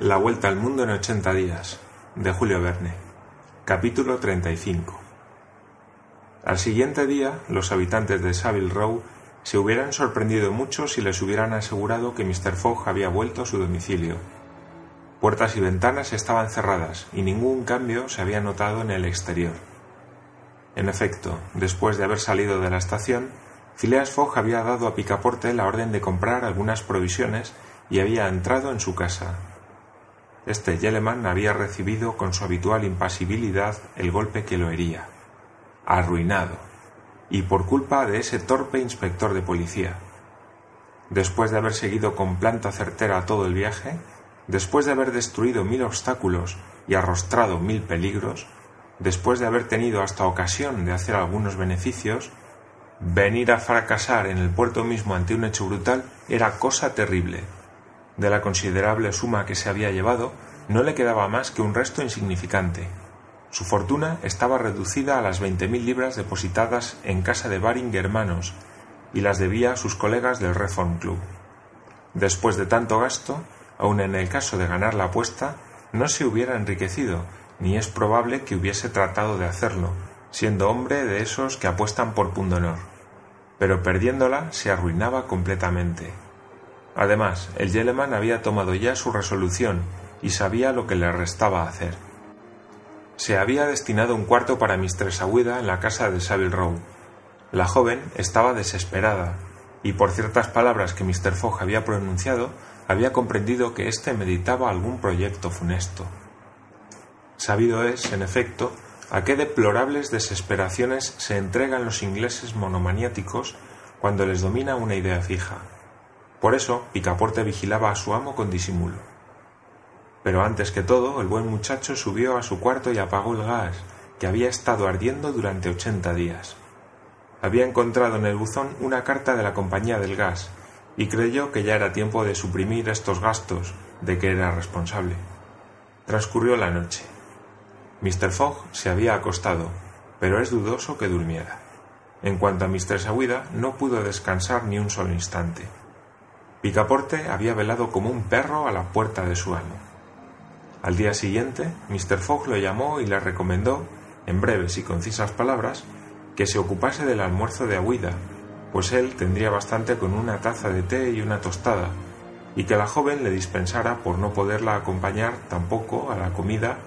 La vuelta al mundo en 80 días, de Julio Verne. Capítulo 35. Al siguiente día, los habitantes de Savile Row se hubieran sorprendido mucho si les hubieran asegurado que Mr. Fogg había vuelto a su domicilio. Puertas y ventanas estaban cerradas y ningún cambio se había notado en el exterior. En efecto, después de haber salido de la estación, Phileas Fogg había dado a Picaporte la orden de comprar algunas provisiones y había entrado en su casa. Este Yeleman había recibido con su habitual impasibilidad el golpe que lo hería. Arruinado. Y por culpa de ese torpe inspector de policía. Después de haber seguido con planta certera todo el viaje, después de haber destruido mil obstáculos y arrostrado mil peligros, después de haber tenido hasta ocasión de hacer algunos beneficios, venir a fracasar en el puerto mismo ante un hecho brutal era cosa terrible de la considerable suma que se había llevado, no le quedaba más que un resto insignificante. Su fortuna estaba reducida a las veinte mil libras depositadas en casa de Baring hermanos y las debía a sus colegas del Reform Club. Después de tanto gasto, aun en el caso de ganar la apuesta, no se hubiera enriquecido, ni es probable que hubiese tratado de hacerlo, siendo hombre de esos que apuestan por pundonor. Pero perdiéndola se arruinaba completamente. Además, el Yeleman había tomado ya su resolución y sabía lo que le restaba hacer. Se había destinado un cuarto para Mistress Aguida en la casa de Savile Row. La joven estaba desesperada, y por ciertas palabras que Mr. Fogg había pronunciado, había comprendido que éste meditaba algún proyecto funesto. Sabido es, en efecto, a qué deplorables desesperaciones se entregan los ingleses monomaniáticos cuando les domina una idea fija. Por eso Picaporte vigilaba a su amo con disimulo. Pero antes que todo, el buen muchacho subió a su cuarto y apagó el gas, que había estado ardiendo durante ochenta días. Había encontrado en el buzón una carta de la compañía del gas, y creyó que ya era tiempo de suprimir estos gastos de que era responsable. Transcurrió la noche. Mr. Fogg se había acostado, pero es dudoso que durmiera. En cuanto a Mistress Aguida, no pudo descansar ni un solo instante. Picaporte había velado como un perro a la puerta de su amo. Al día siguiente, Mr. Fogg lo llamó y le recomendó, en breves y concisas palabras, que se ocupase del almuerzo de Aguida, pues él tendría bastante con una taza de té y una tostada, y que la joven le dispensara por no poderla acompañar tampoco a la comida,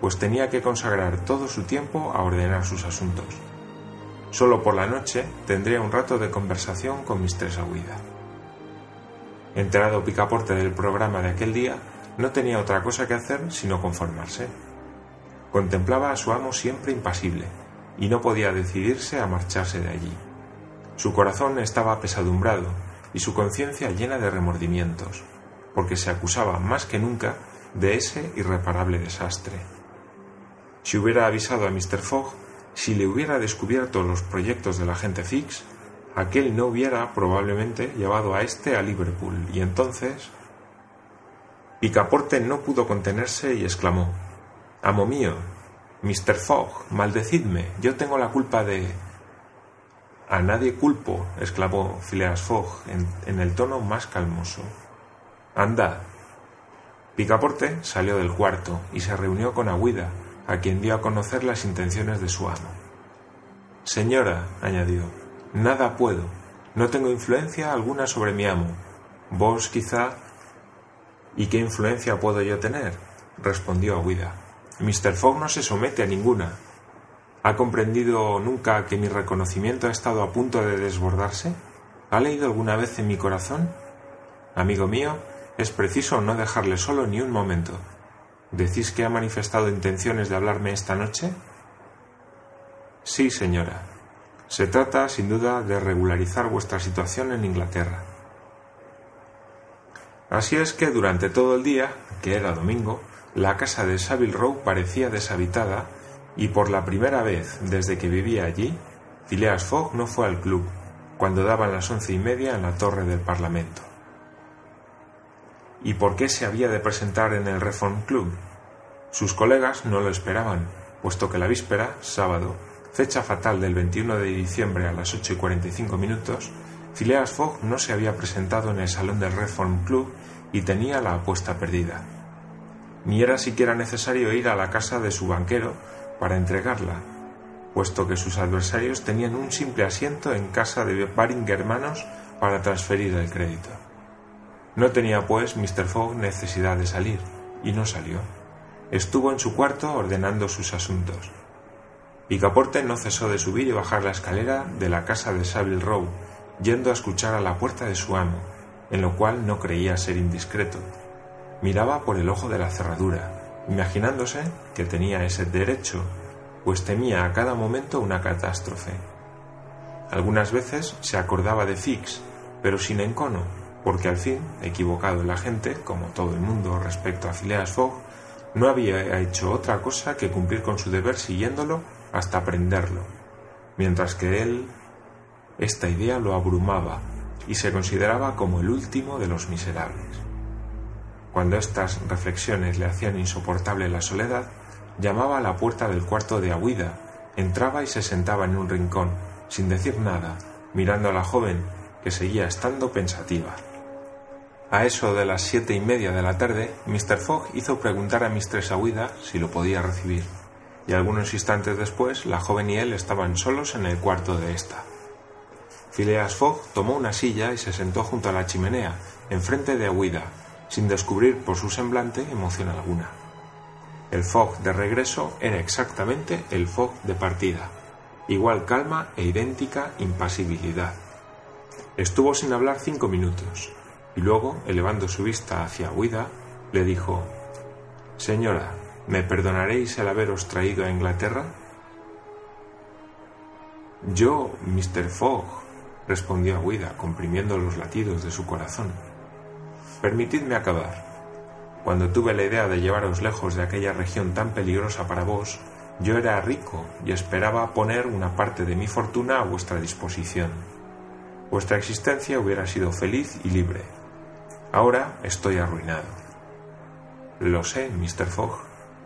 pues tenía que consagrar todo su tiempo a ordenar sus asuntos. Solo por la noche tendría un rato de conversación con Mistress Aguida. Enterado Picaporte del programa de aquel día, no tenía otra cosa que hacer sino conformarse. Contemplaba a su amo siempre impasible, y no podía decidirse a marcharse de allí. Su corazón estaba apesadumbrado y su conciencia llena de remordimientos, porque se acusaba más que nunca de ese irreparable desastre. Si hubiera avisado a Mr. Fogg, si le hubiera descubierto los proyectos del agente Fix, aquel no hubiera probablemente llevado a éste a Liverpool y entonces. Picaporte no pudo contenerse y exclamó Amo mío, Mr. Fogg, maldecidme, yo tengo la culpa de. A nadie culpo, exclamó Phileas Fogg en, el tono más calmoso. Anda. Picaporte salió del cuarto y se reunió con Aguida, a quien dio a conocer las intenciones de su amo. Señora, añadió, Nada puedo. No tengo influencia alguna sobre mi amo. Vos quizá. ¿Y qué influencia puedo yo tener? respondió Aguida. Mr. Fogg no se somete a ninguna. ¿Ha comprendido nunca que mi reconocimiento ha estado a punto de desbordarse? ¿Ha leído alguna vez en mi corazón? Amigo mío, es preciso no dejarle solo ni un momento. ¿Decís que ha manifestado intenciones de hablarme esta noche? Sí, señora, se trata, sin duda, de regularizar vuestra situación en Inglaterra. Así es que durante todo el día, que era domingo, la casa de Savile Row parecía deshabitada y por la primera vez desde que vivía allí, Phileas Fogg no fue al club cuando daban las once y media en la torre del Parlamento. ¿Y por qué se había de presentar en el Reform Club? Sus colegas no lo esperaban, puesto que la víspera, sábado, fecha fatal del 21 de diciembre a las 8 y 45 minutos, Phileas Fogg no se había presentado en el salón del Reform Club y tenía la apuesta perdida. ni era siquiera necesario ir a la casa de su banquero para entregarla, puesto que sus adversarios tenían un simple asiento en casa de Baring hermanos para transferir el crédito. No tenía, pues, Mr. Fogg necesidad de salir, y no salió. Estuvo en su cuarto ordenando sus asuntos. Picaporte no cesó de subir y bajar la escalera de la casa de Savile Row, yendo a escuchar a la puerta de su amo, en lo cual no creía ser indiscreto. Miraba por el ojo de la cerradura, imaginándose que tenía ese derecho, pues temía a cada momento una catástrofe. Algunas veces se acordaba de Fix, pero sin encono, porque al fin, equivocado el agente, como todo el mundo respecto a Phileas Fogg, no había hecho otra cosa que cumplir con su deber siguiéndolo hasta prenderlo, mientras que él esta idea lo abrumaba y se consideraba como el último de los miserables. Cuando estas reflexiones le hacían insoportable la soledad, llamaba a la puerta del cuarto de Aguida, entraba y se sentaba en un rincón, sin decir nada, mirando a la joven, que seguía estando pensativa. A eso de las siete y media de la tarde, Mr. Fogg hizo preguntar a Mistress Aguida si lo podía recibir, y algunos instantes después la joven y él estaban solos en el cuarto de ésta. Phileas Fogg tomó una silla y se sentó junto a la chimenea, enfrente de Aguida, sin descubrir por su semblante emoción alguna. El Fogg de regreso era exactamente el Fogg de partida, igual calma e idéntica impasibilidad. Estuvo sin hablar cinco minutos, y luego, elevando su vista hacia Aguida, le dijo Señora, ¿me perdonaréis el haberos traído a Inglaterra? Yo, Mr. Fogg, respondió Aguida, comprimiendo los latidos de su corazón. Permitidme acabar. Cuando tuve la idea de llevaros lejos de aquella región tan peligrosa para vos, yo era rico y esperaba poner una parte de mi fortuna a vuestra disposición. Vuestra existencia hubiera sido feliz y libre. Ahora estoy arruinado. Lo sé, Mr. Fogg,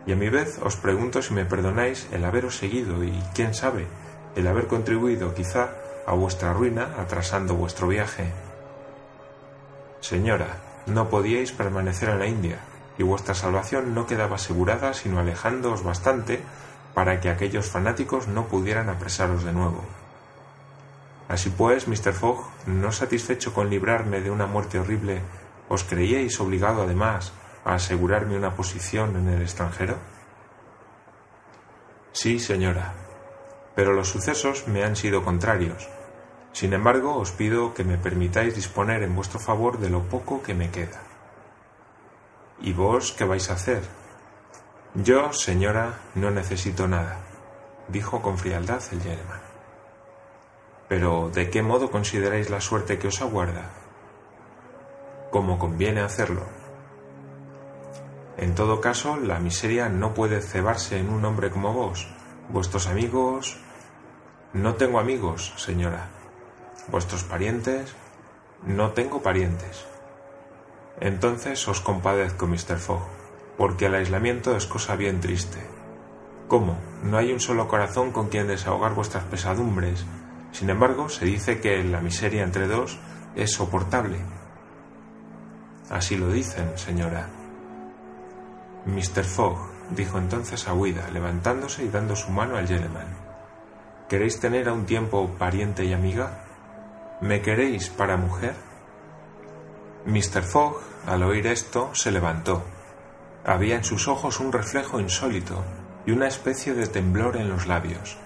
y a mi vez os pregunto si me perdonáis el haberos seguido y, quién sabe, el haber contribuido quizá a vuestra ruina atrasando vuestro viaje. Señora, no podíais permanecer en la India, y vuestra salvación no quedaba asegurada sino alejándoos bastante para que aquellos fanáticos no pudieran apresaros de nuevo. Así pues, Mr. Fogg, no satisfecho con librarme de una muerte horrible, ¿os creíais obligado además a asegurarme una posición en el extranjero? Sí, señora, pero los sucesos me han sido contrarios, sin embargo, os pido que me permitáis disponer en vuestro favor de lo poco que me queda. ¿Y vos qué vais a hacer? Yo, señora, no necesito nada, dijo con frialdad el gentleman. Pero, ¿de qué modo consideráis la suerte que os aguarda? Como conviene hacerlo. En todo caso, la miseria no puede cebarse en un hombre como vos. Vuestros amigos... No tengo amigos, señora, vuestros parientes. No tengo parientes. Entonces os compadezco, Mr. Fogg, porque el aislamiento es cosa bien triste. ¿Cómo? No hay un solo corazón con quien desahogar vuestras pesadumbres. Sin embargo, se dice que la miseria entre dos es soportable. Así lo dicen, señora. Mr. Fogg, dijo entonces a Huida, levantándose y dando su mano al gentleman. ¿Queréis tener a un tiempo pariente y amiga? ¿Me queréis para mujer? Mr. Fogg, al oír esto, se levantó. Había en sus ojos un reflejo insólito y una especie de temblor en los labios.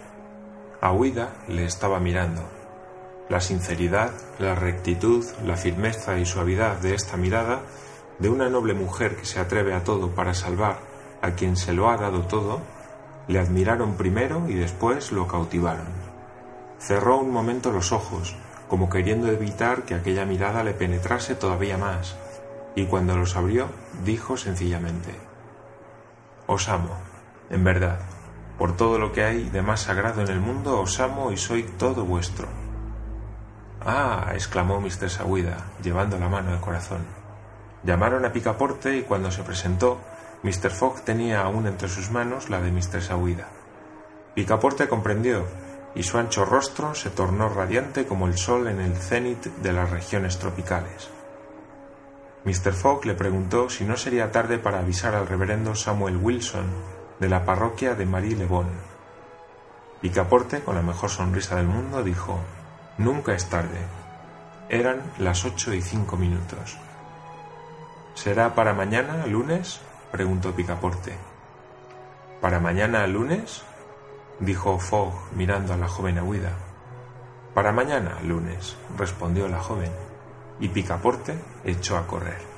Aouida le estaba mirando. La sinceridad, la rectitud, la firmeza y suavidad de esta mirada, de una noble mujer que se atreve a todo para salvar a quien se lo ha dado todo, le admiraron primero y después lo cautivaron. Cerró un momento los ojos, como queriendo evitar que aquella mirada le penetrase todavía más, y cuando los abrió, dijo sencillamente, Os amo, en verdad, por todo lo que hay de más sagrado en el mundo, os amo y soy todo vuestro. Ah, exclamó Mr. Saguida, llevando la mano al corazón. Llamaron a Picaporte y cuando se presentó, Mr. Fogg tenía aún entre sus manos la de Mr. Saguida. Picaporte comprendió y su ancho rostro se tornó radiante como el sol en el cenit de las regiones tropicales. Mr. Fogg le preguntó si no sería tarde para avisar al reverendo Samuel Wilson de la parroquia de Marie Le Bon. Picaporte, con la mejor sonrisa del mundo, dijo Nunca es tarde. Eran las ocho y cinco minutos. ¿Será para mañana, lunes? preguntó Picaporte. ¿Para mañana, lunes? dijo Fogg mirando a la joven huida. Para mañana, lunes, respondió la joven, y Picaporte echó a correr.